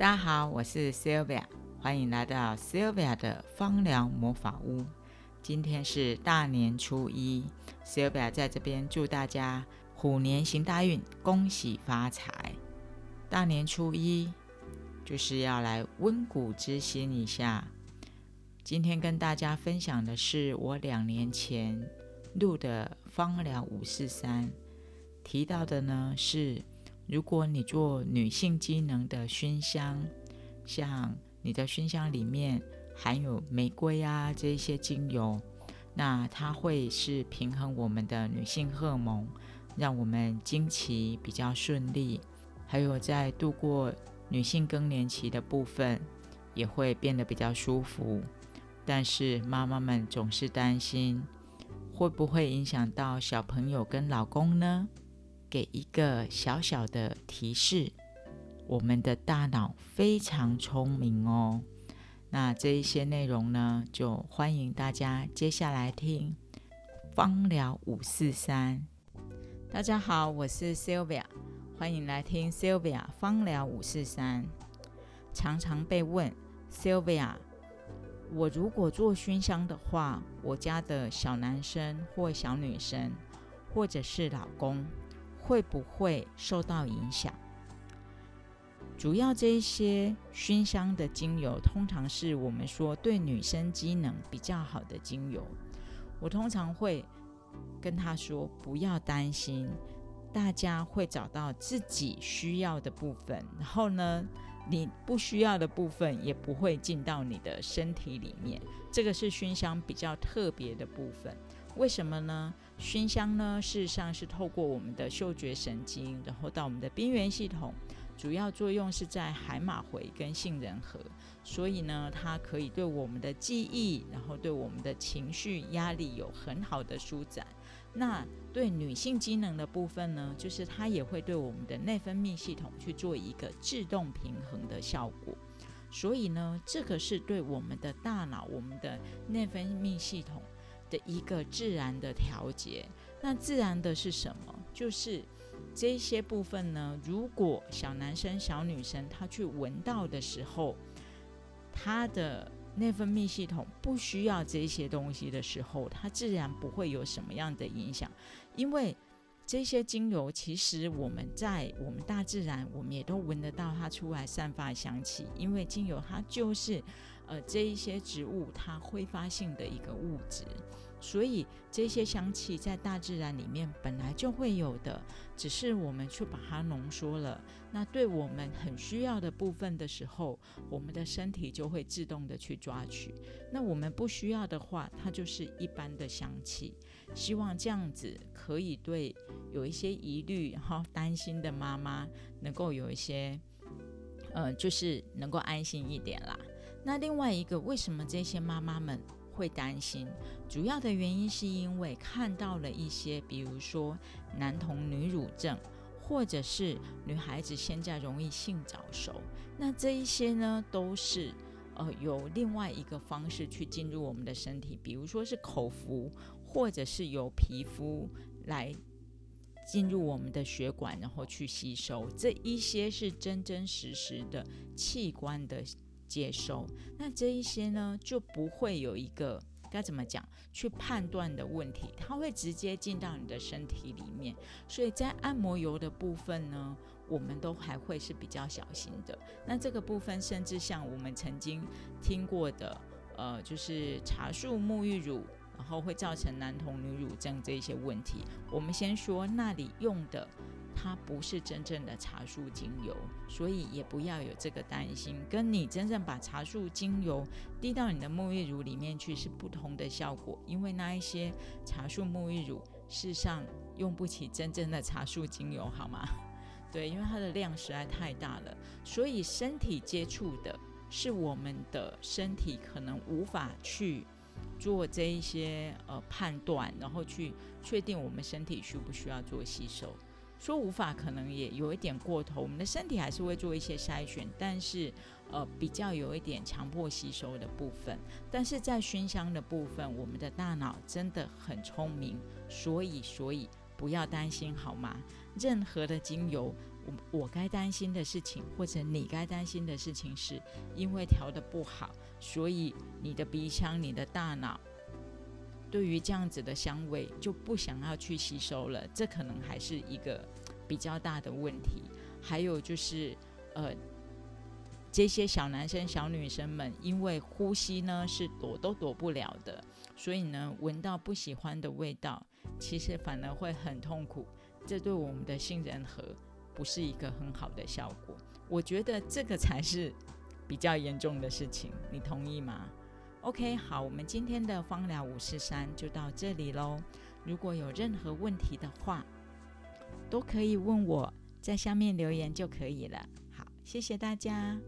大家好，我是 Sylvia，欢迎来到 Sylvia 的芳疗魔法屋。今天是大年初一，Sylvia 在这边祝大家虎年行大运，恭喜发财。大年初一就是要来温故知新一下。今天跟大家分享的是我两年前录的芳疗五四三，提到的呢是。如果你做女性机能的熏香，像你的熏香里面含有玫瑰啊这一些精油，那它会是平衡我们的女性荷尔蒙，让我们经期比较顺利，还有在度过女性更年期的部分也会变得比较舒服。但是妈妈们总是担心，会不会影响到小朋友跟老公呢？给一个小小的提示，我们的大脑非常聪明哦。那这一些内容呢，就欢迎大家接下来听芳疗五四三。大家好，我是 Sylvia，欢迎来听 Sylvia 芳疗五四三。常常被问，Sylvia，我如果做熏香的话，我家的小男生或小女生，或者是老公。会不会受到影响？主要这一些熏香的精油，通常是我们说对女生机能比较好的精油。我通常会跟他说，不要担心，大家会找到自己需要的部分，然后呢，你不需要的部分也不会进到你的身体里面。这个是熏香比较特别的部分。为什么呢？熏香呢，事实上是透过我们的嗅觉神经，然后到我们的边缘系统，主要作用是在海马回跟杏仁核，所以呢，它可以对我们的记忆，然后对我们的情绪压力有很好的舒展。那对女性机能的部分呢，就是它也会对我们的内分泌系统去做一个自动平衡的效果。所以呢，这个是对我们的大脑、我们的内分泌系统。的一个自然的调节，那自然的是什么？就是这些部分呢。如果小男生、小女生他去闻到的时候，他的内分泌系统不需要这些东西的时候，他自然不会有什么样的影响。因为这些精油，其实我们在我们大自然，我们也都闻得到它出来散发香气。因为精油它就是。呃，这一些植物它挥发性的一个物质，所以这些香气在大自然里面本来就会有的，只是我们去把它浓缩了。那对我们很需要的部分的时候，我们的身体就会自动的去抓取。那我们不需要的话，它就是一般的香气。希望这样子可以对有一些疑虑然后担心的妈妈能够有一些，呃，就是能够安心一点啦。那另外一个，为什么这些妈妈们会担心？主要的原因是因为看到了一些，比如说男童女乳症，或者是女孩子现在容易性早熟。那这一些呢，都是呃有另外一个方式去进入我们的身体，比如说是口服，或者是由皮肤来进入我们的血管，然后去吸收。这一些是真真实实的器官的。接收，那这一些呢就不会有一个该怎么讲去判断的问题，它会直接进到你的身体里面。所以在按摩油的部分呢，我们都还会是比较小心的。那这个部分，甚至像我们曾经听过的，呃，就是茶树沐浴乳，然后会造成男童女乳症这一些问题。我们先说那里用的。它不是真正的茶树精油，所以也不要有这个担心。跟你真正把茶树精油滴到你的沐浴乳里面去是不同的效果，因为那一些茶树沐浴乳事实上用不起真正的茶树精油，好吗？对，因为它的量实在太大了，所以身体接触的是我们的身体可能无法去做这一些呃判断，然后去确定我们身体需不需要做吸收。说无法可能也有一点过头，我们的身体还是会做一些筛选，但是呃比较有一点强迫吸收的部分。但是在熏香的部分，我们的大脑真的很聪明，所以所以不要担心好吗？任何的精油我我该担心的事情，或者你该担心的事情，是因为调的不好，所以你的鼻腔、你的大脑对于这样子的香味就不想要去吸收了，这可能还是一个比较大的问题。还有就是，呃，这些小男生、小女生们，因为呼吸呢是躲都躲不了的，所以呢，闻到不喜欢的味道，其实反而会很痛苦。这对我们的杏仁核不是一个很好的效果。我觉得这个才是比较严重的事情，你同意吗？OK，好，我们今天的芳疗五四三就到这里喽。如果有任何问题的话，都可以问我。在下面留言就可以了。好，谢谢大家。